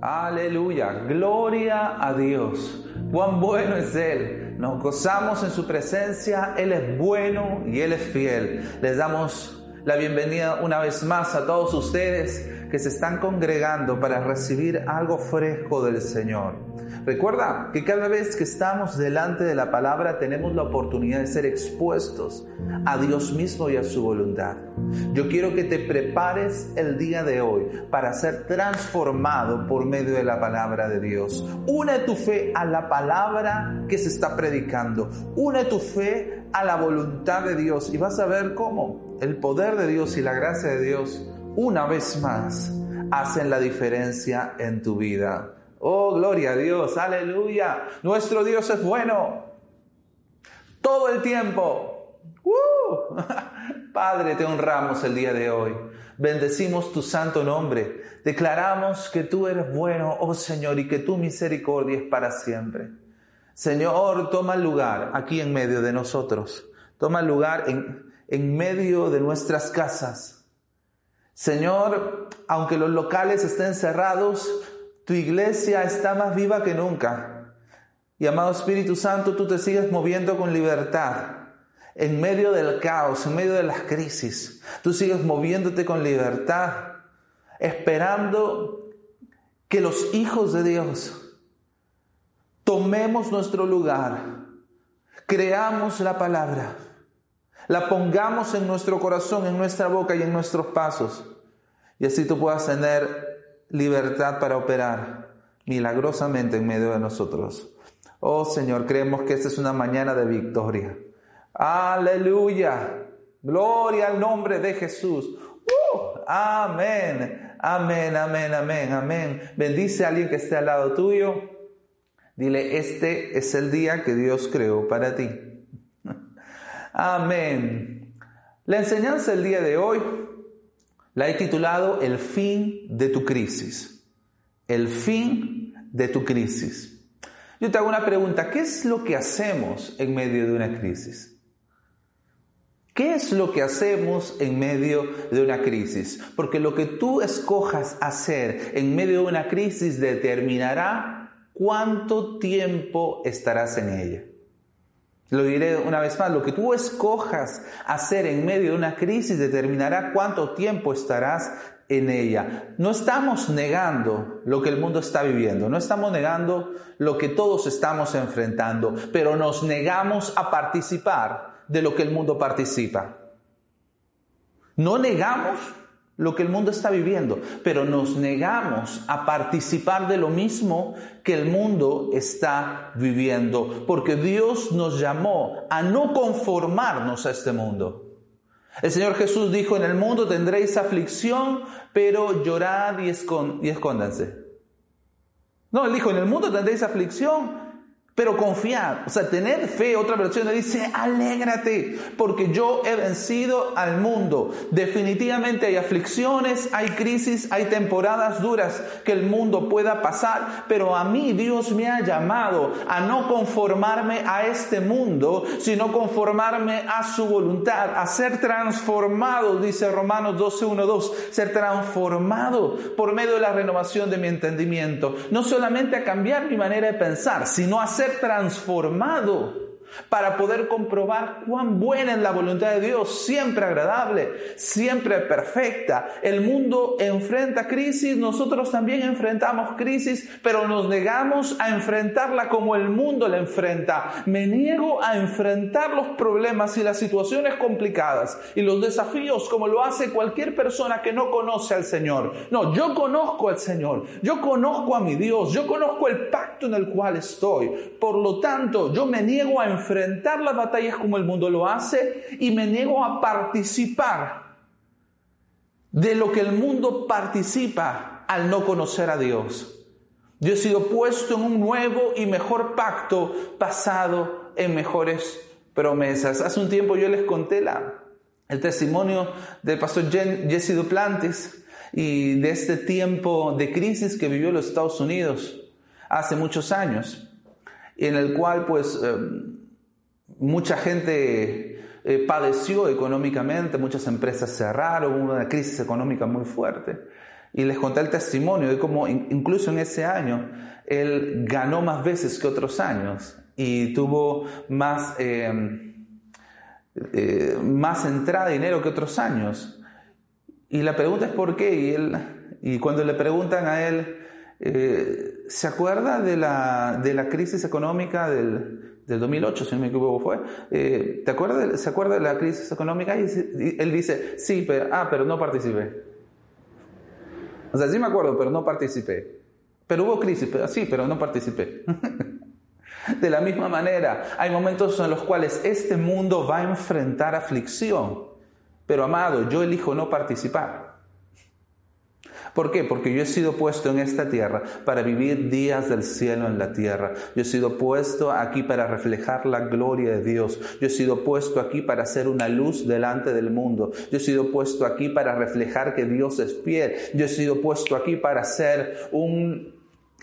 Aleluya, gloria a Dios. Cuán bueno es Él. Nos gozamos en su presencia. Él es bueno y Él es fiel. Les damos la bienvenida una vez más a todos ustedes que se están congregando para recibir algo fresco del Señor. Recuerda que cada vez que estamos delante de la palabra tenemos la oportunidad de ser expuestos a Dios mismo y a su voluntad. Yo quiero que te prepares el día de hoy para ser transformado por medio de la palabra de Dios. Une tu fe a la palabra que se está predicando. Une tu fe a la voluntad de Dios y vas a ver cómo el poder de Dios y la gracia de Dios una vez más hacen la diferencia en tu vida. Oh, gloria a Dios, aleluya. Nuestro Dios es bueno. Todo el tiempo. Padre, te honramos el día de hoy. Bendecimos tu santo nombre. Declaramos que tú eres bueno, oh Señor, y que tu misericordia es para siempre. Señor, toma lugar aquí en medio de nosotros. Toma lugar en, en medio de nuestras casas Señor, aunque los locales estén cerrados, tu iglesia está más viva que nunca. Y amado Espíritu Santo, tú te sigues moviendo con libertad en medio del caos, en medio de las crisis. Tú sigues moviéndote con libertad, esperando que los hijos de Dios tomemos nuestro lugar, creamos la palabra la pongamos en nuestro corazón, en nuestra boca y en nuestros pasos. Y así tú puedas tener libertad para operar milagrosamente en medio de nosotros. Oh Señor, creemos que esta es una mañana de victoria. Aleluya. Gloria al nombre de Jesús. Uh, amén. Amén, amén, amén, amén. Bendice a alguien que esté al lado tuyo. Dile, este es el día que Dios creó para ti. Amén. La enseñanza del día de hoy la he titulado El fin de tu crisis. El fin de tu crisis. Yo te hago una pregunta, ¿qué es lo que hacemos en medio de una crisis? ¿Qué es lo que hacemos en medio de una crisis? Porque lo que tú escojas hacer en medio de una crisis determinará cuánto tiempo estarás en ella. Lo diré una vez más, lo que tú escojas hacer en medio de una crisis determinará cuánto tiempo estarás en ella. No estamos negando lo que el mundo está viviendo, no estamos negando lo que todos estamos enfrentando, pero nos negamos a participar de lo que el mundo participa. No negamos lo que el mundo está viviendo, pero nos negamos a participar de lo mismo que el mundo está viviendo, porque Dios nos llamó a no conformarnos a este mundo. El Señor Jesús dijo, en el mundo tendréis aflicción, pero llorad y, escóndanse. No, él dijo, en el mundo tendréis aflicción, pero confiar, o sea, tener fe, otra versión le dice, alégrate, porque yo he vencido al mundo. Definitivamente hay aflicciones, hay crisis, hay temporadas duras que el mundo pueda pasar, pero a mí Dios me ha llamado a no conformarme a este mundo, sino conformarme a su voluntad, a ser transformado, dice Romanos 12, 1, 2, ser transformado por medio de la renovación de mi entendimiento. No solamente a cambiar mi manera de pensar, sino a ser transformado para poder comprobar cuán buena es la voluntad de Dios, siempre agradable, siempre perfecta. El mundo enfrenta crisis, nosotros también enfrentamos crisis, pero nos negamos a enfrentarla como el mundo la enfrenta. Me niego a enfrentar los problemas y las situaciones complicadas y los desafíos como lo hace cualquier persona que no conoce al Señor. No, yo conozco al Señor, yo conozco a mi Dios, yo conozco el pacto en el cual estoy. Por lo tanto, yo me niego a enfrentar las batallas como el mundo lo hace y me niego a participar de lo que el mundo participa al no conocer a Dios. Yo he sido puesto en un nuevo y mejor pacto basado en mejores promesas. Hace un tiempo yo les conté la, el testimonio del pastor Jesse Duplantis y de este tiempo de crisis que vivió los Estados Unidos hace muchos años, en el cual pues eh, mucha gente eh, padeció económicamente, muchas empresas cerraron, hubo una crisis económica muy fuerte. Y les conté el testimonio de cómo incluso en ese año él ganó más veces que otros años y tuvo más, eh, eh, más entrada de dinero que otros años. Y la pregunta es por qué. Y, él, y cuando le preguntan a él, eh, ¿se acuerda de la, de la crisis económica del, del 2008, si no me equivoco fue? ¿te acuerdas ¿Se acuerda de la crisis económica? Y, él dice, sí, pero, ah, pero no participé. O sea, sí me acuerdo, pero no participé. Pero hubo crisis, pero sí, pero no participé. De la misma manera, hay momentos en los cuales este mundo va a enfrentar aflicción. Pero amado, yo elijo no participar. ¿Por qué? Porque yo he sido puesto en esta tierra para vivir días del cielo en la tierra. Yo he sido puesto aquí para reflejar la gloria de Dios. Yo he sido puesto aquí para ser una luz delante del mundo. Yo he sido puesto aquí para reflejar que Dios es fiel. Yo he sido puesto aquí para ser un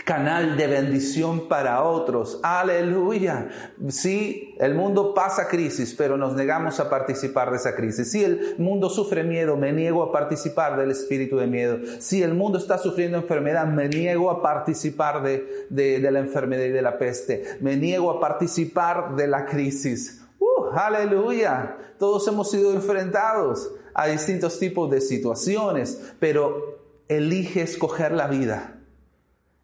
canal de bendición para otros. Aleluya. Sí, el mundo pasa crisis, pero nos negamos a participar de esa crisis. Si el mundo sufre miedo, me niego a participar del espíritu de miedo. Si el mundo está sufriendo enfermedad, me niego a participar de, de, la enfermedad y de la peste. Me niego a participar de la crisis. Uh, aleluya. Todos hemos sido enfrentados a distintos tipos de situaciones, pero elige escoger la vida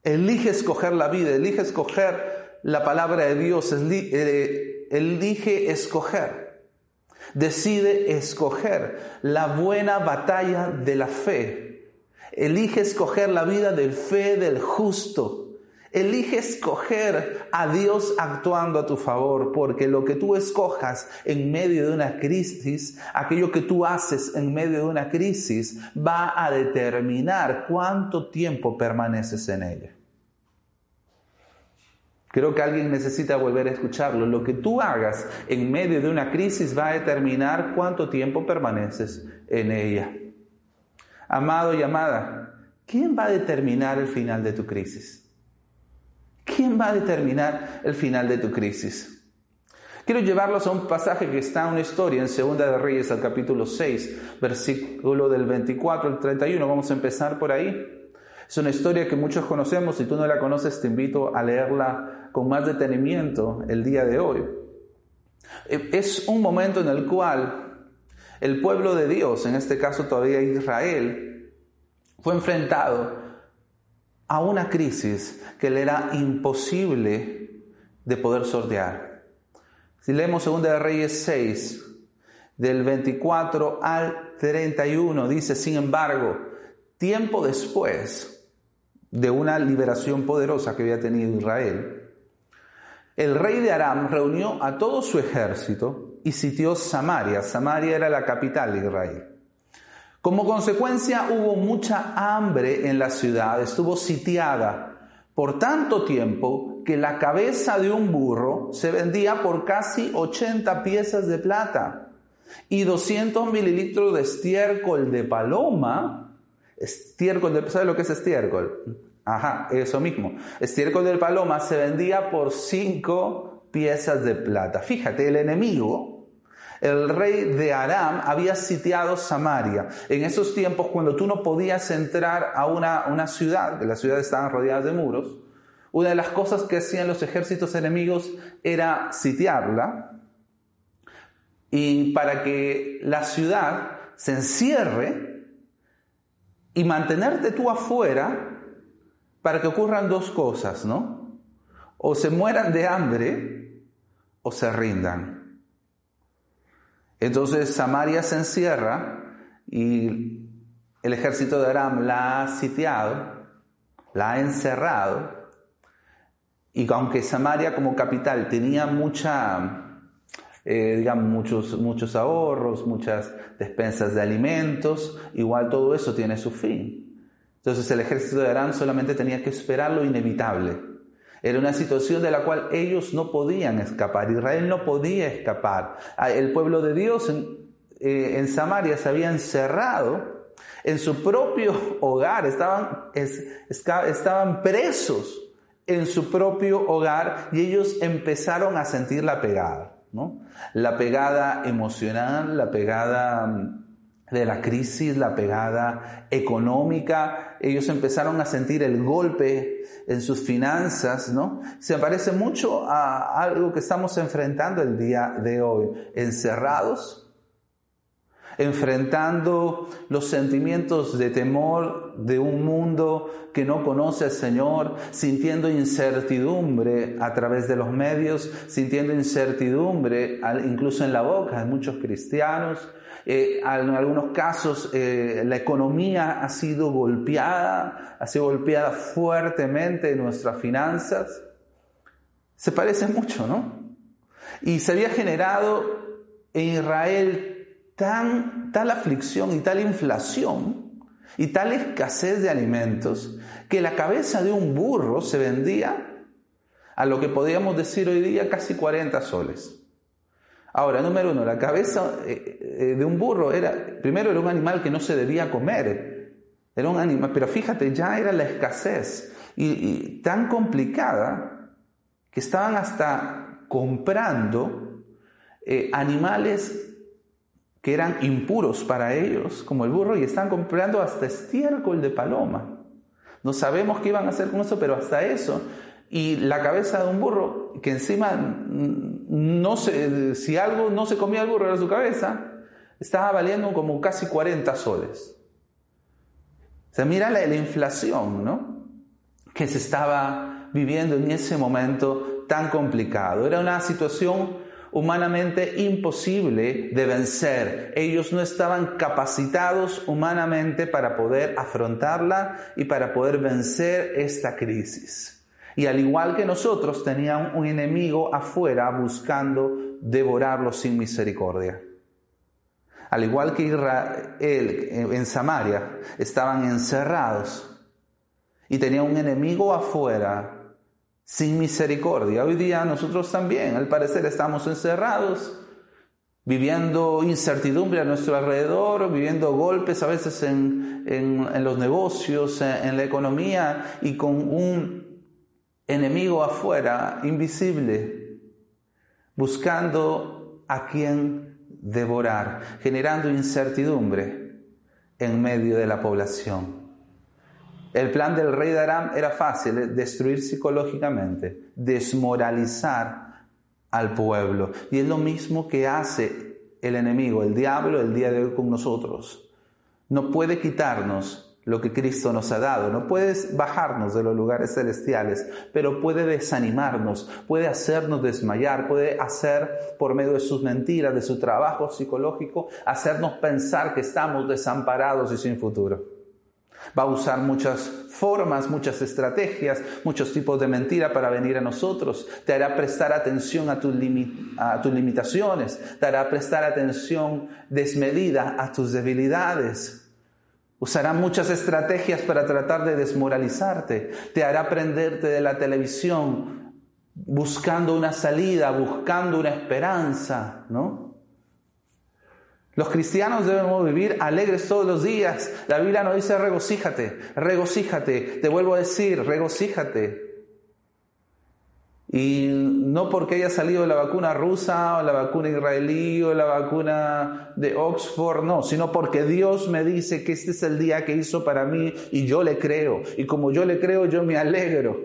Elige escoger la vida, elige escoger la palabra de Dios, eh, elige escoger. Decide escoger la buena batalla de la fe. Elige escoger la vida del fe del justo. Elige escoger a Dios actuando a tu favor, porque lo que tú escojas en medio de una crisis, aquello que tú haces en medio de una crisis, va a determinar cuánto tiempo permaneces en ella. Creo que alguien necesita volver a escucharlo. Lo que tú hagas en medio de una crisis va a determinar cuánto tiempo permaneces en ella. Amado y amada, ¿quién va a determinar el final de tu crisis? ¿Quién va a determinar el final de tu crisis? Quiero llevarlos a un pasaje que está en una historia en Segunda de Reyes al capítulo 6, versículo del 24 al 31. Vamos a empezar por ahí. Es una historia que muchos conocemos, si tú no la conoces te invito a leerla con más detenimiento el día de hoy. E, es un momento en el cual el pueblo de Dios, en este caso todavía Israel, fue enfrentado a una crisis que le era imposible de poder sortear. Si leemos 2 de Reyes 6, del 24 al 31, dice, sin embargo, tiempo después, de una liberación poderosa que había tenido Israel, el rey de Aram reunió a todo su ejército y sitió Samaria. Samaria era la capital de Israel. Como consecuencia hubo mucha hambre en la ciudad, estuvo sitiada por tanto tiempo que la cabeza de un burro se vendía por casi 80 piezas de plata y 200 mililitros de estiércol de paloma Estiércol del ¿sabe lo que es estiércol? Ajá, eso mismo. Estiércol del paloma se vendía por cinco piezas de plata. Fíjate, el enemigo, el rey de Aram, había sitiado Samaria. En esos tiempos, cuando tú no podías entrar a una, una ciudad, las ciudades estaban rodeadas de muros, una de las cosas que hacían los ejércitos enemigos era sitiarla. Y para que la ciudad se encierre, y mantenerte tú afuera para que ocurran dos cosas, ¿no? O se mueran de hambre o se rindan. Entonces Samaria se encierra y el ejército de Aram la ha sitiado, la ha encerrado, y aunque Samaria como capital tenía mucha eh, muchos, muchos ahorros, muchas despensas de alimentos, igual todo eso tiene su fin. Entonces el ejército de Arán solamente tenía que esperar lo inevitable. Era una situación de la cual ellos no podían escapar, Israel no podía escapar. Ah, el pueblo de Dios en, eh, en Samaria se había encerrado en su propio hogar, estaban, estaban presos en su propio hogar y ellos empezaron a sentir la pegada, ¿no? La pegada emocional, la pegada mm, de la crisis, la pegada económica, ellos empezaron a sentir el golpe en sus finanzas, ¿no? Se parece mucho a algo que estamos enfrentando el día de hoy, encerrados, enfrentando los sentimientos de temor de un mundo que no conoce al Señor, sintiendo incertidumbre a través de los medios, sintiendo incertidumbre incluso en la boca de muchos cristianos. Eh, en algunos casos eh, la economía ha sido golpeada, ha sido golpeada fuertemente en nuestras finanzas. Se parece mucho, ¿no? Y se había generado en Israel tal aflicción y tal inflación y tal escasez de alimentos que la cabeza de un burro se vendía a lo que podríamos decir hoy día casi 40 soles. Ahora, número uno, la cabeza eh, eh, de un burro era, primero era un animal que no se debía comer, era un animal, pero fíjate, ya era la escasez y tan complicada que estaban hasta comprando eh, animales que eran impuros para ellos, como el burro, y están comprando hasta estiércol de paloma. No sabemos qué iban a hacer con eso, pero hasta eso. Y la cabeza de un burro, que encima, no se, si algo no se comía el burro era su cabeza, estaba valiendo como casi 40 soles. O sea, mira la, la inflación, ¿no? Que se estaba viviendo en ese momento tan complicado. Era una situación humanamente imposible de vencer. Ellos no estaban capacitados humanamente para poder afrontarla y para poder vencer esta crisis. Y al igual que nosotros, tenían un enemigo afuera buscando devorarlos sin misericordia. Al igual que Israel en Samaria, estaban encerrados y tenían un enemigo afuera sin misericordia. Hoy día nosotros también, al parecer, estamos encerrados, viviendo incertidumbre a nuestro alrededor, viviendo golpes a veces en, los negocios, en, la economía y con un enemigo afuera, invisible, buscando a quien devorar, generando incertidumbre en medio de la población. El plan del rey de Aram era fácil, destruir psicológicamente, desmoralizar al pueblo. Y es lo mismo que hace el enemigo, el diablo, el día de hoy con nosotros. No puede quitarnos lo que Cristo nos ha dado, no puede bajarnos de los lugares celestiales, pero puede desanimarnos, puede hacernos desmayar, puede hacer por medio de sus mentiras, de su trabajo psicológico, hacernos pensar que estamos desamparados y sin futuro. Va a usar muchas formas, muchas estrategias, muchos tipos de mentira para venir a nosotros. Te hará prestar atención a tus, a tus limitaciones. Te hará prestar atención desmedida a tus debilidades. Usará muchas estrategias para tratar de desmoralizarte. Te hará prenderte de la televisión buscando una salida, buscando una esperanza, ¿no? Los cristianos debemos vivir alegres todos los días. La Biblia nos dice regocíjate, regocíjate. Te vuelvo a decir, regocíjate. Y no porque haya salido la vacuna rusa o la vacuna israelí o la vacuna de Oxford, no, sino porque Dios me dice que este es el día que hizo para mí y yo le creo. Y como yo le creo, yo me alegro.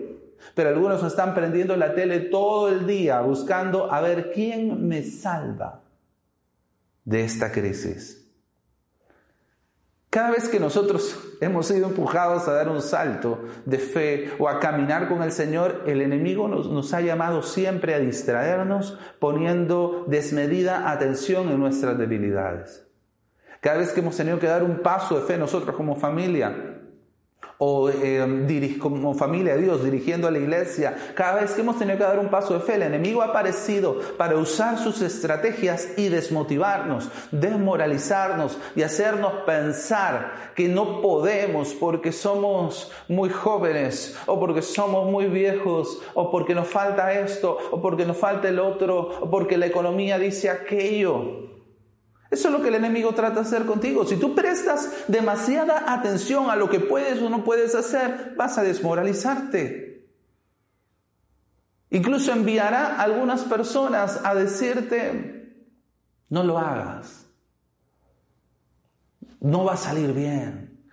Pero algunos están prendiendo la tele todo el día buscando a ver quién me salva de esta crisis. Cada vez que nosotros hemos sido empujados a dar un salto de fe o a caminar con el Señor, el enemigo nos, ha llamado siempre a distraernos poniendo desmedida atención en nuestras debilidades. Cada vez que hemos tenido que dar un paso de fe nosotros como familia, o eh, como familia de Dios dirigiendo a la iglesia, cada vez que hemos tenido que dar un paso de fe, el enemigo ha aparecido para usar sus estrategias y desmotivarnos, desmoralizarnos y hacernos pensar que no podemos porque somos muy jóvenes o porque somos muy viejos o porque nos falta esto o porque nos falta el otro o porque la economía dice aquello. Eso es lo que el enemigo trata de hacer contigo. Si tú prestas demasiada atención a lo que puedes o no puedes hacer, vas a desmoralizarte. Incluso enviará a algunas personas a decirte, no lo hagas. No va a salir bien.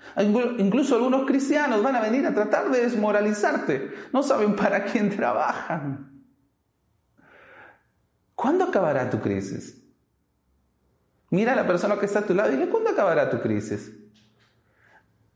Incluso algunos cristianos van a venir a tratar de desmoralizarte. No saben para quién trabajan. ¿Cuándo acabará tu crisis? Mira a la persona que está a tu lado y dile, ¿cuándo acabará tu crisis?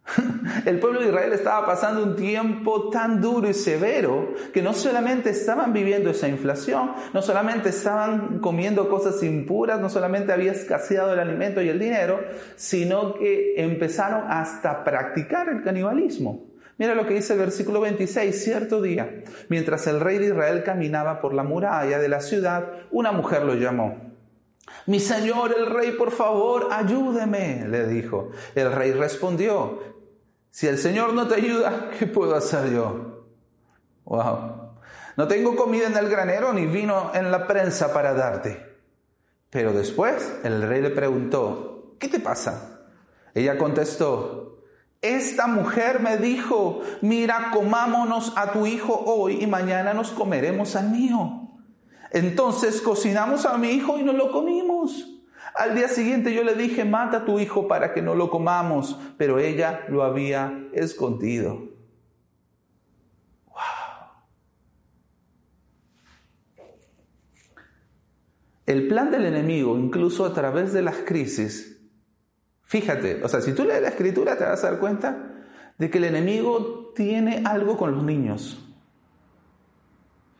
El pueblo de Israel estaba pasando un tiempo tan duro y severo que no solamente estaban viviendo esa inflación, no solamente estaban comiendo cosas impuras, no solamente había escaseado el alimento y el dinero, sino que empezaron hasta a practicar el canibalismo. Mira lo que dice el versículo 26. Cierto día, mientras el rey de Israel caminaba por la muralla de la ciudad, una mujer lo llamó. Mi señor el rey, por favor, ayúdeme, le dijo. El rey respondió, si el Señor no te ayuda, ¿qué puedo hacer yo? Wow. No tengo comida en el granero ni vino en la prensa para darte. Pero después el rey le preguntó, ¿qué te pasa? Ella contestó, esta mujer me dijo, mira, comámonos a tu hijo hoy y mañana nos comeremos al mío. Entonces cocinamos a mi hijo y no lo comimos. Al día siguiente yo le dije, mata a tu hijo para que no lo comamos, pero ella lo había escondido. Wow. El plan del enemigo, incluso a través de las crisis, fíjate, o sea, si tú lees la escritura te vas a dar cuenta de que el enemigo tiene algo con los niños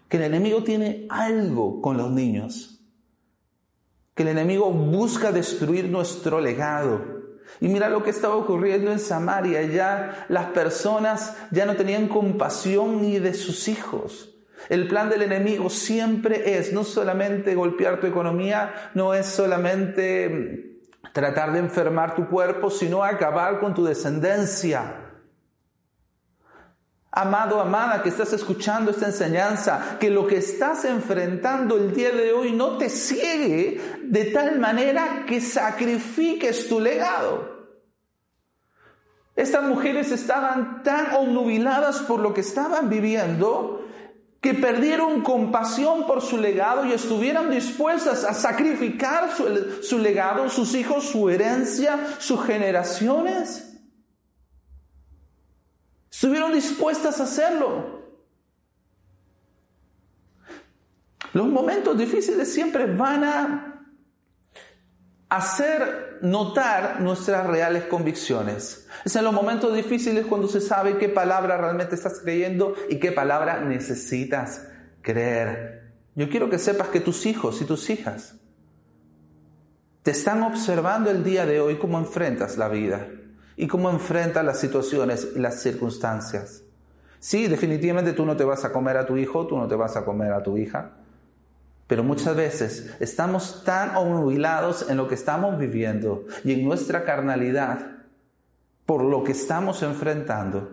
que el enemigo tiene algo con los niños, que el enemigo busca destruir nuestro legado. Y mira lo que estaba ocurriendo en Samaria, ya las personas ya no tenían compasión ni de sus hijos. El plan del enemigo siempre es no solamente golpear tu economía, no es solamente tratar de enfermar tu cuerpo, sino acabar con tu descendencia amado, amada, que estás escuchando esta enseñanza, que lo que estás enfrentando el día de hoy no te ciegue de tal manera que sacrifiques tu legado. Estas mujeres estaban tan obnubiladas por lo que estaban viviendo que perdieron compasión por su legado y estuvieron dispuestas a sacrificar su legado, sus hijos, su herencia, sus generaciones Estuvieron dispuestas a hacerlo. Los momentos difíciles siempre van a hacer notar nuestras reales convicciones. Es en los momentos difíciles cuando se sabe qué palabra realmente estás creyendo y qué palabra necesitas creer. Yo quiero que sepas que tus hijos y tus hijas te están observando el día de hoy cómo enfrentas la vida y cómo enfrenta las situaciones y las circunstancias. Sí, definitivamente tú no te vas a comer a tu hijo, tú no te vas a comer a tu hija, pero muchas veces estamos tan obnubilados en lo que estamos viviendo y en nuestra carnalidad por lo que estamos enfrentando,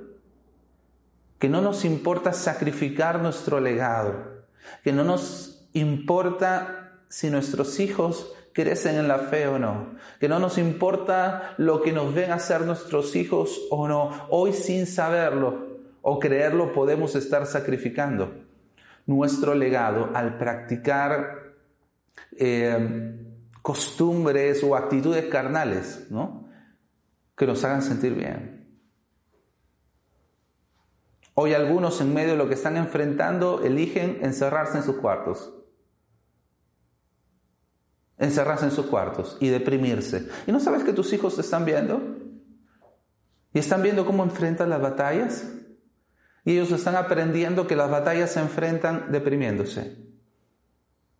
que no nos importa sacrificar nuestro legado, que no nos importa si nuestros hijos crecen en la fe o no, que no nos importa lo que nos ven hacer nuestros hijos o no, hoy sin saberlo o creerlo podemos estar sacrificando nuestro legado al practicar eh, costumbres o actitudes carnales, ¿no? Que nos hagan sentir bien. Hoy algunos en medio de lo que están enfrentando eligen encerrarse en sus cuartos encerrarse en sus cuartos y deprimirse. ¿Y no sabes que tus hijos te están viendo? Y están viendo cómo enfrentan las batallas. Y ellos están aprendiendo que las batallas se enfrentan deprimiéndose.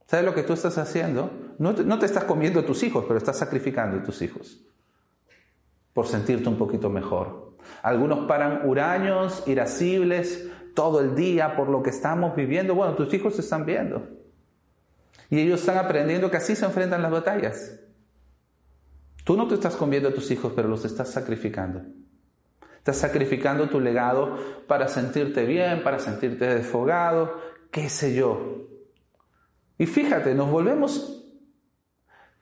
¿Sabes lo que tú estás haciendo? No te, no te estás comiendo a tus hijos, pero estás sacrificando a tus hijos por sentirte un poquito mejor. Algunos paran huraños, irascibles, todo el día por lo que estamos viviendo. Bueno, tus hijos se están viendo. Y ellos están aprendiendo que así se enfrentan las batallas. Tú no te estás comiendo a tus hijos, pero los estás sacrificando. Estás sacrificando tu legado para sentirte bien, para sentirte desfogado, qué sé yo. Y fíjate, nos volvemos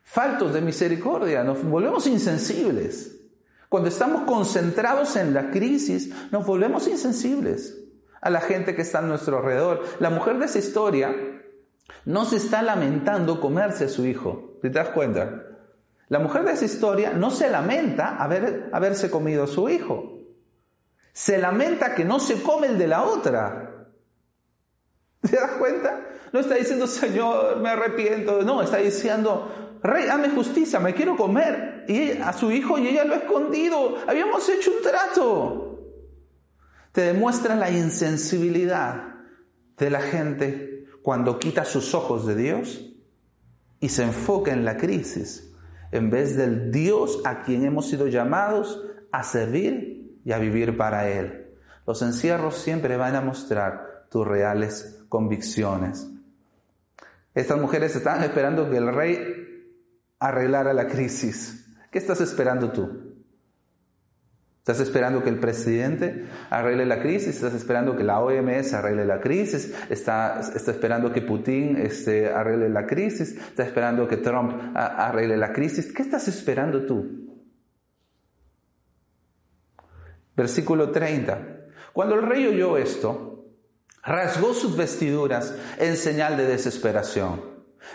faltos de misericordia, nos volvemos insensibles. Cuando estamos concentrados en la crisis, nos volvemos insensibles a la gente que está a nuestro alrededor. La mujer de esa historia no se está lamentando comerse a su hijo. ¿Te das cuenta? La mujer de esa historia no se lamenta haber, haberse comido a su hijo. Se lamenta que no se come el de la otra. ¿Te das cuenta? No está diciendo, Señor, me arrepiento. No, está diciendo, Rey, dame justicia, me quiero comer. Y a su hijo y ella lo ha escondido. Habíamos hecho un trato. Te demuestra la insensibilidad de la gente cuando quita sus ojos de Dios y se enfoca en la crisis en vez del Dios a quien hemos sido llamados a servir y a vivir para Él. Los encierros siempre van a mostrar tus reales convicciones. Estas mujeres estaban esperando que el rey arreglara la crisis. ¿Qué estás esperando tú? Estás esperando que el presidente arregle la crisis, estás esperando que la OMS arregle la crisis, estás, esperando que Putin este, arregle la crisis, estás esperando que Trump arregle la crisis. ¿Qué estás esperando tú? Versículo 30. Cuando el rey oyó esto, rasgó sus vestiduras en señal de desesperación.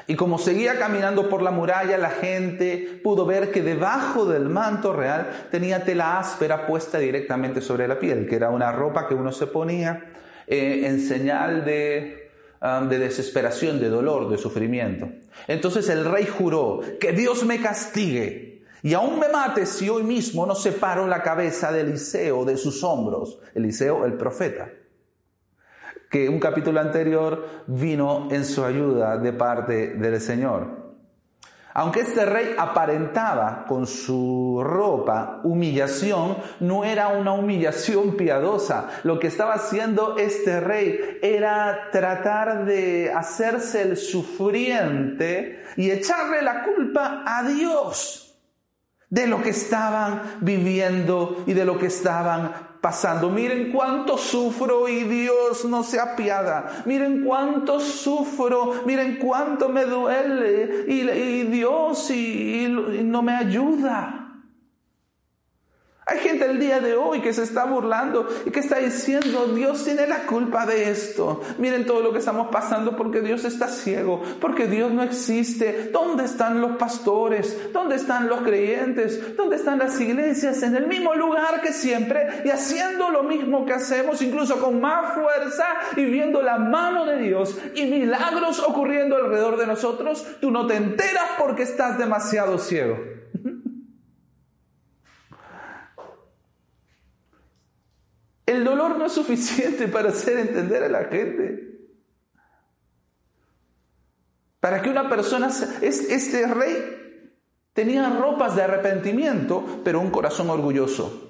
Y como seguía caminando por la muralla, la gente pudo ver que debajo del manto real tenía tela áspera puesta directamente sobre la piel, que era una ropa que uno se ponía eh, en señal de, um, de desesperación, de dolor, de sufrimiento. Entonces el rey juró, que Dios me castigue y aún me mate si hoy mismo no separo la cabeza de Eliseo de sus hombros. Eliseo, el profeta que un capítulo anterior vino en su ayuda de parte del Señor. Aunque este rey aparentaba con su ropa humillación, no era una humillación piadosa. Lo que estaba haciendo este rey era tratar de hacerse el sufriente y echarle la culpa a Dios de lo que estaban viviendo y de lo que estaban pasando. Miren cuánto sufro y Dios no se apiada. Miren cuánto sufro, miren cuánto me duele y, Dios y no me ayuda. Hay gente el día de hoy que se está burlando y que está diciendo, Dios tiene la culpa de esto. Miren todo lo que estamos pasando porque Dios está ciego, porque Dios no existe. ¿Dónde están los pastores? ¿Dónde están los creyentes? ¿Dónde están las iglesias? En el mismo lugar que siempre y haciendo lo mismo que hacemos, incluso con más fuerza y viendo la mano de Dios y milagros ocurriendo alrededor de nosotros. Tú no te enteras porque estás demasiado ciego. El dolor no es suficiente para hacer entender a la gente. Para que una persona... Este rey tenía ropas de arrepentimiento, pero un corazón orgulloso.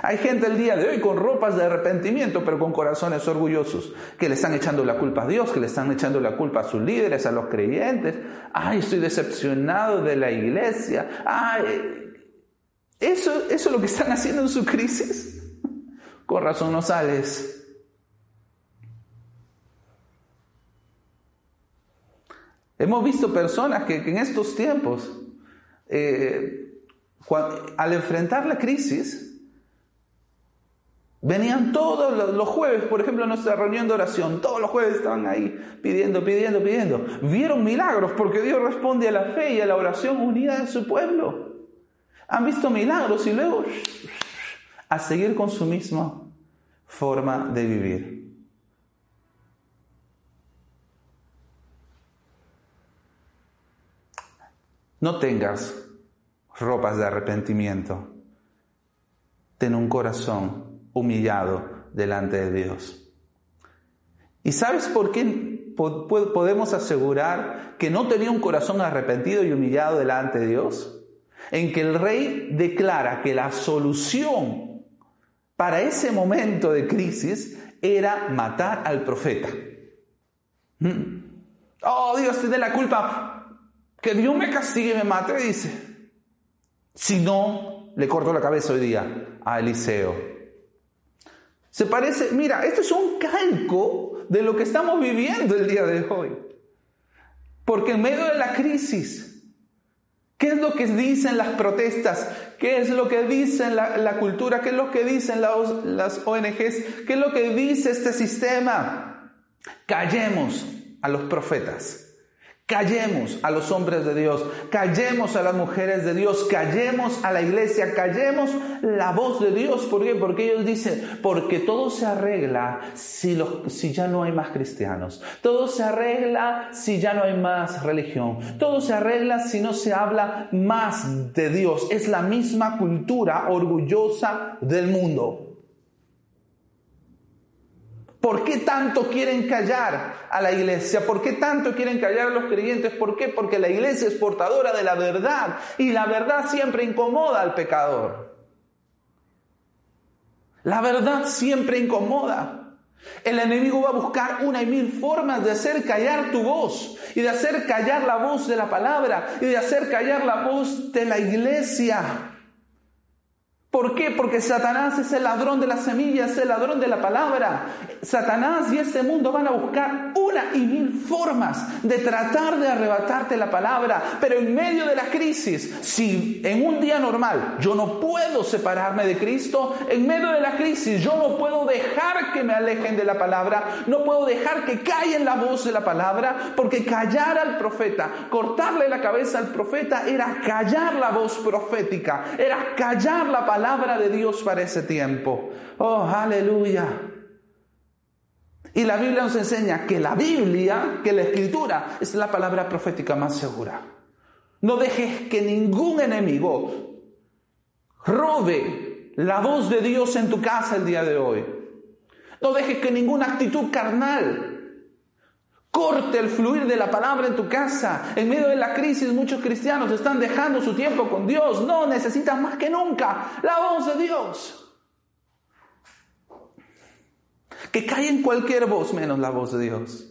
Hay gente el día de hoy con ropas de arrepentimiento, pero con corazones orgullosos, que le están echando la culpa a Dios, que le están echando la culpa a sus líderes, a los creyentes. Ay, estoy decepcionado de la iglesia. Ay, eso, eso es lo que están haciendo en su crisis. Con razón no sales. Hemos visto personas que, en estos tiempos, eh, al enfrentar la crisis, Venían todos los jueves, por ejemplo, a nuestra reunión de oración. Todos los jueves estaban ahí pidiendo, pidiendo, pidiendo. Vieron milagros porque Dios responde a la fe y a la oración unida de su pueblo. Han visto milagros y luego a seguir con su misma forma de vivir. No tengas ropas de arrepentimiento. Ten un corazón humillado delante de Dios. ¿Y sabes por qué podemos asegurar que no tenía un corazón arrepentido y humillado delante de Dios? en que el rey declara que la solución para ese momento de crisis era matar al profeta. Mm. Oh, Dios tiene la culpa. Que Dios me castigue y me mate, dice. Si no, le corto la cabeza hoy día a Eliseo. Se parece, mira, esto es un calco de lo que estamos viviendo el día de hoy. Porque en medio de la crisis, ¿qué es lo que dicen las protestas? ¿Qué es lo que dicen la, cultura? ¿Qué es lo que dicen las ONGs? ¿Qué es lo que dice este sistema? Callemos a los profetas. Callemos a los hombres de Dios, callemos a las mujeres de Dios, callemos a la iglesia, callemos la voz de Dios. ¿Por qué? Porque ellos dicen, porque todo se arregla si, si ya no hay más cristianos, todo se arregla si ya no hay más religión, todo se arregla si no se habla más de Dios. Es la misma cultura orgullosa del mundo. ¿Por qué tanto quieren callar a la iglesia? ¿Por qué tanto quieren callar a los creyentes? ¿Por qué? Porque la iglesia es portadora de la verdad y la verdad siempre incomoda al pecador. La verdad siempre incomoda. El enemigo va a buscar una y mil formas de hacer callar tu voz y de hacer callar la voz de la palabra y de hacer callar la voz de la iglesia. ¿Por qué? Porque Satanás es el ladrón de las semillas, es el ladrón de la palabra. Satanás y este mundo van a buscar una y mil formas de tratar de arrebatarte la palabra. Pero en medio de la crisis, si en un día normal yo no puedo separarme de Cristo, en medio de la crisis yo no puedo dejar que me alejen de la palabra, no puedo dejar que callen la voz de la palabra, porque callar al profeta, cortarle la cabeza al profeta era callar la voz profética, era callar la palabra palabra de Dios para ese tiempo. Oh, aleluya. Y la Biblia nos enseña que la Biblia, que la escritura, es la palabra profética más segura. No dejes que ningún enemigo robe la voz de Dios en tu casa el día de hoy. No dejes que ninguna actitud carnal Corte el fluir de la palabra en tu casa. En medio de la crisis muchos cristianos están dejando su tiempo con Dios. No, necesitas más que nunca la voz de Dios. Que cae en cualquier voz menos la voz de Dios.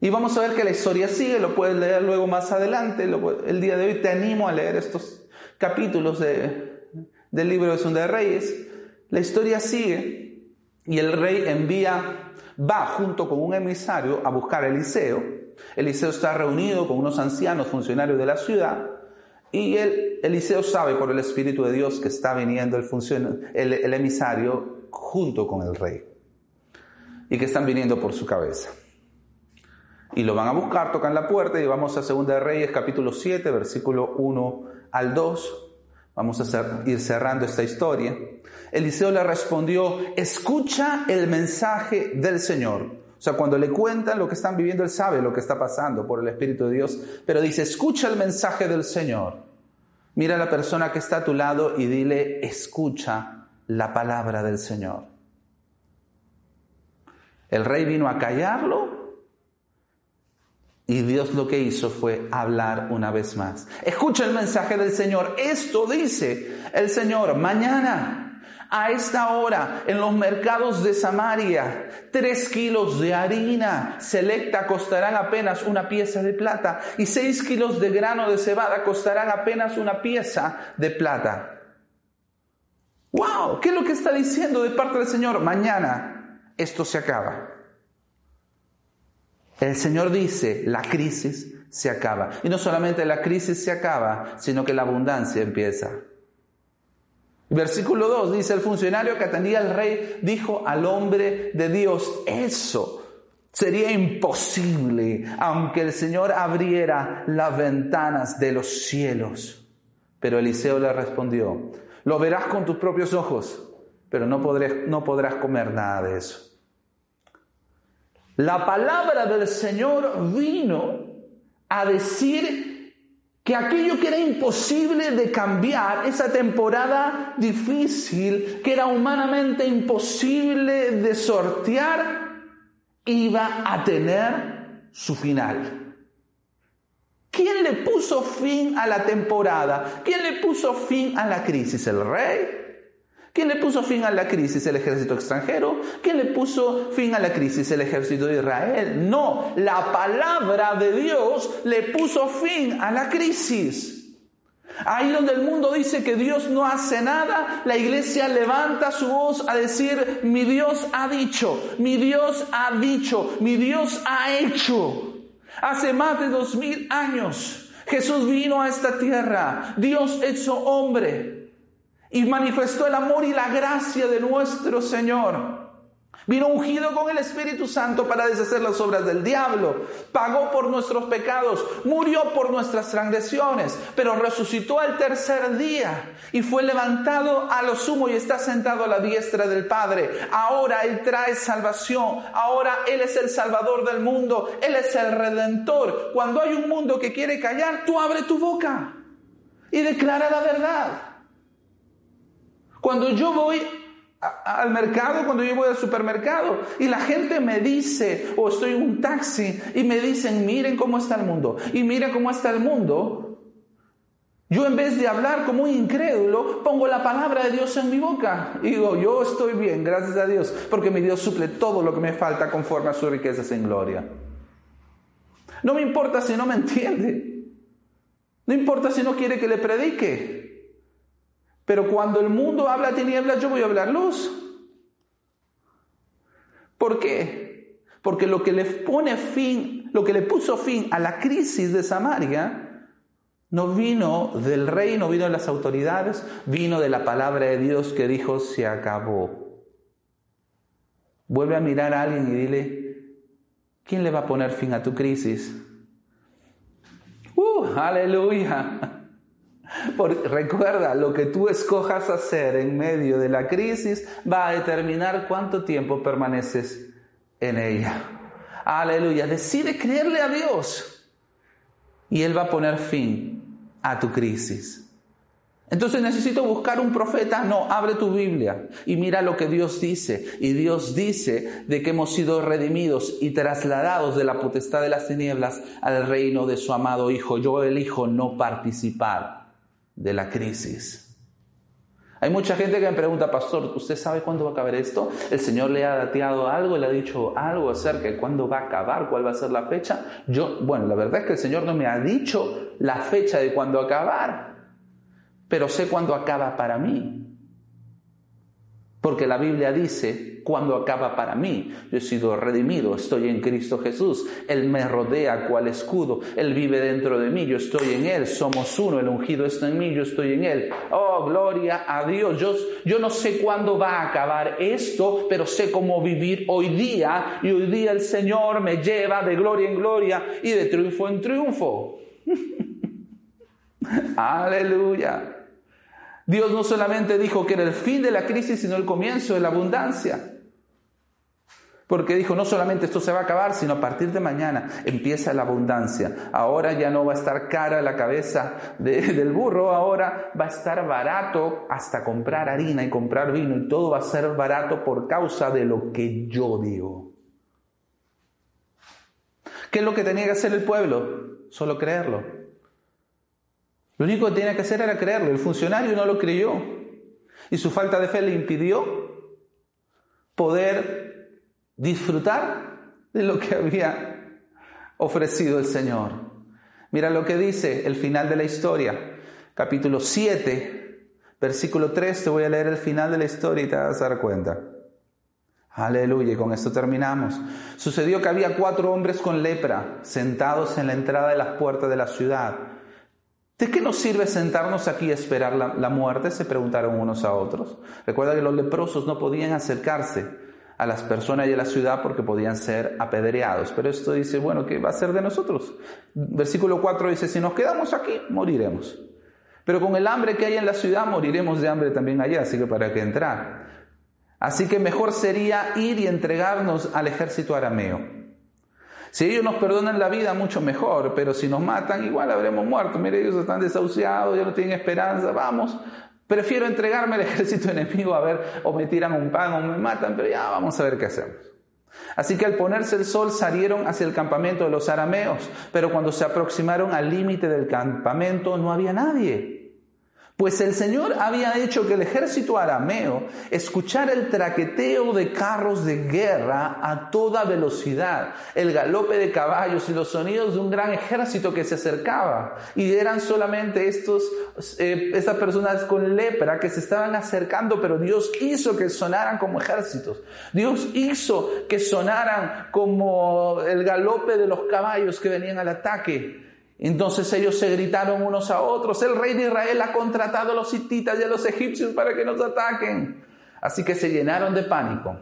Y vamos a ver que la historia sigue, lo puedes leer luego más adelante. El día de hoy te animo a leer estos capítulos del libro de Segunda de Reyes. La historia sigue y el rey envía va junto con un emisario a buscar a Eliseo. Eliseo está reunido con unos ancianos funcionarios de la ciudad y el, Eliseo sabe por el Espíritu de Dios que está viniendo el, el emisario junto con el rey y que están viniendo por su cabeza. Y lo van a buscar, tocan la puerta y vamos a 2 de Reyes capítulo 7, versículo 1 al 2. Vamos a ir cerrando esta historia. Eliseo le respondió, escucha el mensaje del Señor. O sea, cuando le cuentan lo que están viviendo, él sabe lo que está pasando por el Espíritu de Dios, pero dice, escucha el mensaje del Señor. Mira a la persona que está a tu lado y dile, escucha la palabra del Señor. El rey vino a callarlo y Dios lo que hizo fue hablar una vez más. Escucha el mensaje del Señor. Esto dice el Señor. Mañana, a esta hora, en los mercados de Samaria, tres kilos de harina selecta costarán apenas una pieza de plata y seis kilos de grano de cebada costarán apenas una pieza de plata. ¡Wow! ¿Qué es lo que está diciendo de parte del Señor? Mañana esto se acaba. El Señor dice, la crisis se acaba. Y no solamente la crisis se acaba, sino que la abundancia empieza. Versículo 2 dice, el funcionario que atendía al rey dijo al hombre de Dios, eso sería imposible aunque el Señor abriera las ventanas de los cielos. Pero Eliseo le respondió, lo verás con tus propios ojos, pero no, no podrás comer nada de eso. La palabra del Señor vino a decir que aquello que era imposible de cambiar, esa temporada difícil, que era humanamente imposible de sortear, iba a tener su final. ¿Quién le puso fin a la temporada? ¿Quién le puso fin a la crisis? ¿El rey? ¿Quién le puso fin a la crisis? ¿El ejército extranjero? ¿Quién le puso fin a la crisis? ¿El ejército de Israel? No, la palabra de Dios le puso fin a la crisis. Ahí donde el mundo dice que Dios no hace nada, la iglesia levanta su voz a decir, mi Dios ha dicho, mi Dios ha dicho, mi Dios ha hecho. Hace más de dos mil años Jesús vino a esta tierra, Dios hecho hombre, y manifestó el amor y la gracia de nuestro Señor. Vino ungido con el Espíritu Santo para deshacer las obras del diablo. Pagó por nuestros pecados, murió por nuestras transgresiones, pero resucitó al tercer día y fue levantado a lo sumo y está sentado a la diestra del Padre. Ahora Él trae salvación, ahora Él es el Salvador del mundo, Él es el Redentor. Cuando hay un mundo que quiere callar, tú abre tu boca y declara la verdad. Cuando yo voy al mercado cuando yo voy al supermercado y la gente me dice, o estoy en un taxi y me dicen, miren cómo está el mundo, y miren cómo está el mundo, yo en vez de hablar como un incrédulo, pongo la palabra de Dios en mi boca y digo, yo estoy bien, gracias a Dios, porque mi Dios suple todo lo que me falta conforme a sus riquezas en gloria. No me importa si no me entiende, no importa si no quiere que le predique. Pero cuando el mundo habla tinieblas, yo voy a hablar luz. ¿Por qué? Porque lo que le pone fin, lo que le puso fin a la crisis de Samaria, no vino del rey, no vino de las autoridades, vino de la palabra de Dios que dijo, se acabó. Vuelve a mirar a alguien y dile, ¿quién le va a poner fin a tu crisis? ¡Uh! ¡Aleluya! Porque recuerda, lo que tú escojas hacer en medio de la crisis va a determinar cuánto tiempo permaneces en ella. Aleluya, decide creerle a Dios y Él va a poner fin a tu crisis. Entonces necesito buscar un profeta. No, abre tu Biblia y mira lo que Dios dice. Y Dios dice de que hemos sido redimidos y trasladados de la potestad de las tinieblas al reino de su amado Hijo. Yo elijo no participar de la crisis. Hay mucha gente que me pregunta, pastor, ¿usted sabe cuándo va a acabar esto? ¿El Señor le ha dateado algo, le ha dicho algo acerca de cuándo va a acabar, cuál va a ser la fecha? Yo, bueno, la verdad es que el Señor no me ha dicho la fecha de cuándo acabar, pero sé cuándo acaba para mí. Porque la Biblia dice, cuando acaba para mí, yo he sido redimido, estoy en Cristo Jesús, Él me rodea cual escudo, Él vive dentro de mí, yo estoy en Él, somos uno, el ungido está en mí, yo estoy en Él. Oh, gloria a Dios. Yo, yo no sé cuándo va a acabar esto, pero sé cómo vivir hoy día y hoy día el Señor me lleva de gloria en gloria y de triunfo en triunfo. Aleluya. Dios no solamente dijo que era el fin de la crisis, sino el comienzo de la abundancia. Porque dijo, no solamente esto se va a acabar, sino a partir de mañana empieza la abundancia. Ahora ya no va a estar cara la cabeza del burro, ahora va a estar barato hasta comprar harina y comprar vino y todo va a ser barato por causa de lo que yo digo. ¿Qué es lo que tenía que hacer el pueblo? Solo creerlo. Lo único que tenía que hacer era creerlo. El funcionario no lo creyó. Y su falta de fe le impidió poder disfrutar de lo que había ofrecido el Señor. Mira lo que dice el final de la historia. Capítulo 7, versículo 3. Te voy a leer el final de la historia y te vas a dar cuenta. Aleluya, y con esto terminamos. Sucedió que había cuatro hombres con lepra sentados en la entrada de las puertas de la ciudad. ¿De qué nos sirve sentarnos aquí y esperar la, muerte? Se preguntaron unos a otros. Recuerda que los leprosos no podían acercarse a las personas y a la ciudad porque podían ser apedreados. Pero esto dice, bueno, ¿qué va a ser de nosotros? Versículo 4 dice, si nos quedamos aquí, moriremos. Pero con el hambre que hay en la ciudad, moriremos de hambre también allá, así que para qué entrar. Así que mejor sería ir y entregarnos al ejército arameo. Si ellos nos perdonan la vida, mucho mejor, pero si nos matan, igual habremos muerto. Mire, ellos están desahuciados, ya no tienen esperanza, vamos. Prefiero entregarme al ejército enemigo a ver, o me tiran un pan o me matan, pero ya vamos a ver qué hacemos. Así que al ponerse el sol salieron hacia el campamento de los arameos, pero cuando se aproximaron al límite del campamento no había nadie. Pues el Señor había hecho que el ejército arameo escuchara el traqueteo de carros de guerra a toda velocidad, el galope de caballos y los sonidos de un gran ejército que se acercaba. Y eran solamente estos, eh, estas personas con lepra que se estaban acercando, pero Dios hizo que sonaran como ejércitos. Dios hizo que sonaran como el galope de los caballos que venían al ataque. Entonces ellos se gritaron unos a otros, el rey de Israel ha contratado a los hititas y a los egipcios para que nos ataquen. Así que se llenaron de pánico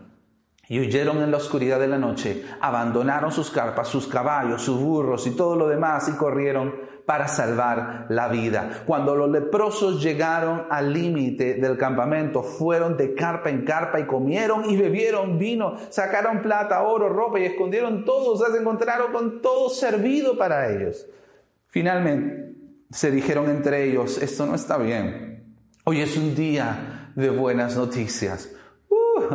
y huyeron en la oscuridad de la noche, abandonaron sus carpas, sus caballos, sus burros y todo lo demás y corrieron para salvar la vida. Cuando los leprosos llegaron al límite del campamento, fueron de carpa en carpa y comieron y bebieron vino, sacaron plata, oro, ropa y escondieron todo, se encontraron con todo servido para ellos. Finalmente, se dijeron entre ellos, esto no está bien. Hoy es un día de buenas noticias. Uh,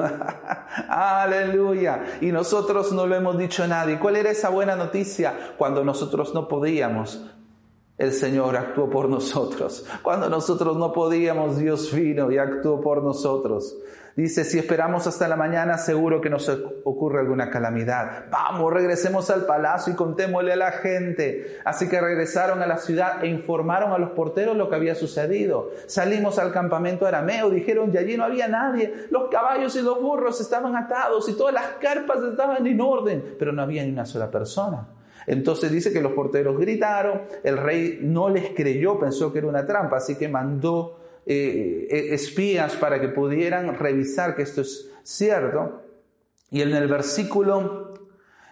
aleluya. Y nosotros no lo hemos dicho a nadie. ¿Cuál era esa buena noticia? Cuando nosotros no podíamos, el Señor actuó por nosotros. Cuando nosotros no podíamos, Dios vino y actuó por nosotros. Dice, si esperamos hasta la mañana, seguro que nos ocurre alguna calamidad. Vamos, regresemos al palacio y contémosle a la gente. Así que regresaron a la ciudad e informaron a los porteros lo que había sucedido. Salimos al campamento arameo, dijeron, y allí no había nadie. Los caballos y los burros estaban atados y todas las carpas estaban en orden, pero no había ni una sola persona. Entonces dice que los porteros gritaron, el rey no les creyó, pensó que era una trampa, así que mandó eh, eh, espías para que pudieran revisar que esto es cierto. Y en el versículo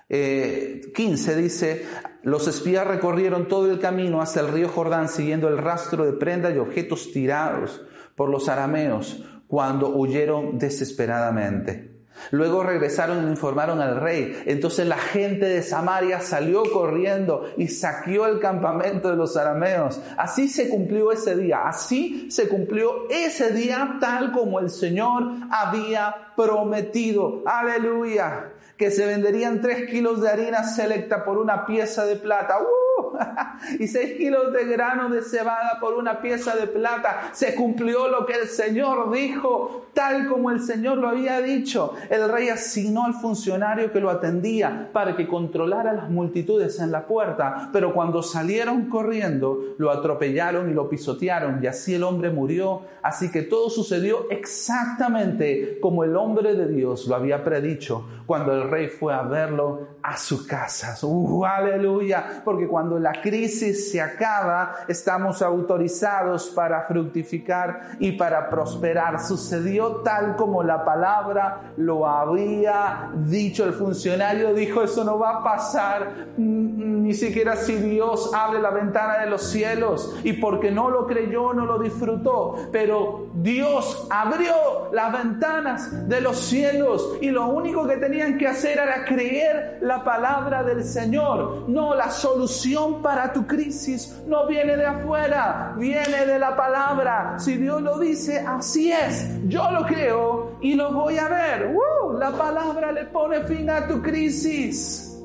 15 eh, dice, los espías recorrieron todo el camino hasta el río Jordán siguiendo el rastro de prendas y objetos tirados por los arameos cuando huyeron desesperadamente. Luego regresaron y informaron al rey. Entonces la gente de Samaria salió corriendo y saqueó el campamento de los arameos. Así se cumplió ese día. Así se cumplió ese día tal como el Señor había prometido. Aleluya. Que se venderían tres kilos de harina selecta por una pieza de plata. ¡Uh! y seis kilos de grano de cebada por una pieza de plata. Se cumplió lo que el Señor dijo, tal como el Señor lo había dicho. El rey asignó al funcionario que lo atendía para que controlara las multitudes en la puerta, pero cuando salieron corriendo, lo atropellaron y lo pisotearon, y así el hombre murió. Así que todo sucedió exactamente como el hombre de Dios lo había predicho cuando el rey fue a verlo a su casa. Uh, aleluya, porque cuando la crisis se acaba, estamos autorizados para fructificar y para prosperar. Sucedió tal como la palabra lo había dicho. El funcionario dijo, eso no va a pasar, mm, ni siquiera si Dios abre la ventana de los cielos. Y porque no lo creyó, no lo disfrutó. Pero Dios abrió las ventanas de los cielos y lo único que tenían que hacer era creer la palabra del Señor. No, la solución para tu crisis no viene de afuera, viene de la palabra. Si Dios lo dice, así es. Yo lo creo y lo voy a ver. La palabra le pone fin a tu crisis.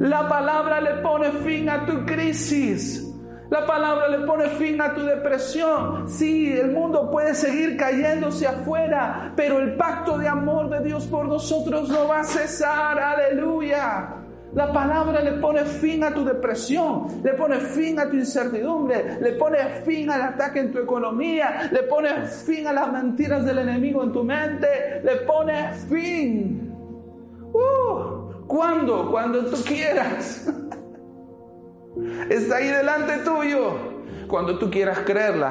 La palabra le pone fin a tu crisis. La palabra le pone fin a tu depresión. Sí, el mundo puede seguir cayéndose afuera, pero el pacto de amor de Dios por nosotros no va a cesar. Aleluya. La palabra le pone fin a tu depresión, le pone fin a tu incertidumbre, le pone fin al ataque en tu economía, le pone fin a las mentiras del enemigo en tu mente, le pone fin. Uh, ¿Cuándo? Cuando tú quieras. Está ahí delante tuyo. Cuando tú quieras creerla,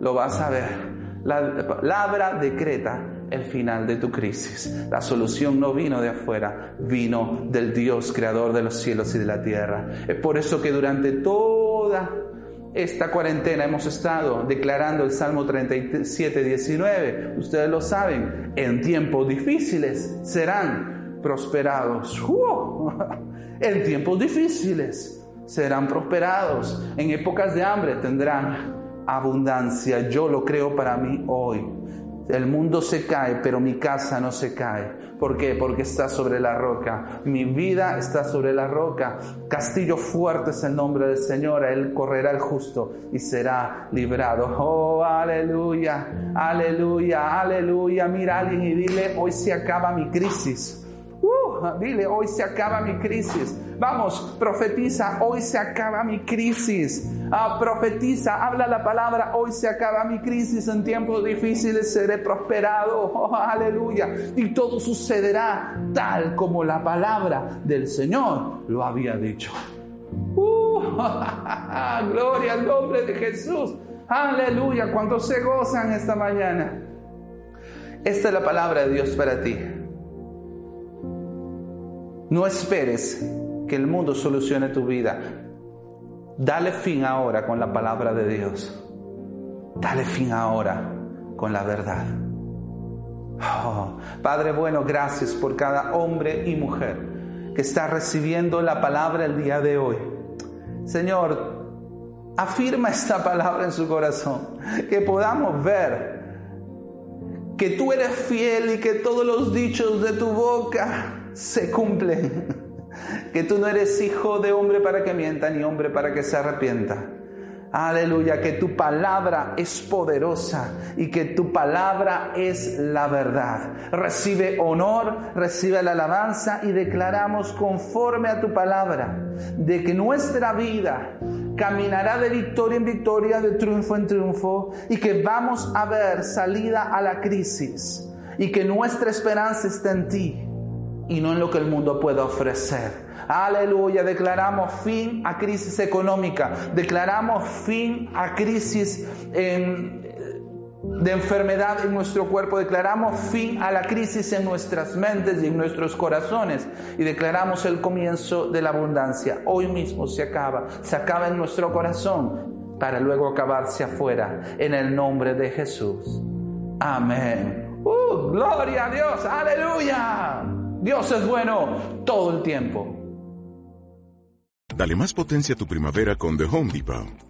lo vas a ver. La palabra decreta el final de tu crisis. La solución no vino de afuera, vino del Dios creador de los cielos y de la tierra. Es por eso que durante toda esta cuarentena hemos estado declarando el Salmo 37, 19. Ustedes lo saben, en tiempos difíciles serán prosperados. En tiempos difíciles serán prosperados. En épocas de hambre tendrán abundancia. Yo lo creo para mí hoy. El mundo se cae, pero mi casa no se cae, ¿Por qué? Porque está sobre la roca. Mi vida está sobre la roca. Castillo fuerte es el nombre del Señor. Él correrá el justo y será librado. Oh, aleluya, aleluya, aleluya. Mira a alguien y dile, hoy se acaba mi crisis. Uh, dile, hoy se acaba mi crisis. Vamos, profetiza, hoy se acaba mi crisis. Ah, profetiza, habla la palabra, hoy se acaba mi crisis. En tiempos difíciles seré prosperado. Oh, aleluya. Y todo sucederá tal como la palabra del Señor lo había dicho. Uh, gloria al nombre de Jesús. Aleluya. Cuando se gozan esta mañana. Esta es la palabra de Dios para ti. No esperes que el mundo solucione tu vida. Dale fin ahora con la palabra de Dios. Dale fin ahora con la verdad. Oh, Padre bueno, gracias por cada hombre y mujer que está recibiendo la palabra el día de hoy. Señor, afirma esta palabra en su corazón, que podamos ver que tú eres fiel y que todos los dichos de tu boca se cumplen. Que tú no eres hijo de hombre para que mienta, ni hombre para que se arrepienta. Aleluya, que tu palabra es poderosa y que tu palabra es la verdad. Recibe honor, recibe la alabanza y declaramos conforme a tu palabra de que nuestra vida caminará de victoria en victoria, de triunfo en triunfo y que vamos a ver salida a la crisis y que nuestra esperanza está en ti y no en lo que el mundo puede ofrecer. Aleluya, declaramos fin a crisis económica, declaramos fin a crisis de enfermedad en nuestro cuerpo, declaramos fin a la crisis en nuestras mentes y en nuestros corazones y declaramos el comienzo de la abundancia. Hoy mismo se acaba, se acaba en nuestro corazón para luego acabarse afuera en el nombre de Jesús. Amén. ¡Uh! gloria a Dios, aleluya. Dios es bueno todo el tiempo. Dale más potencia a tu primavera con The Home Depot.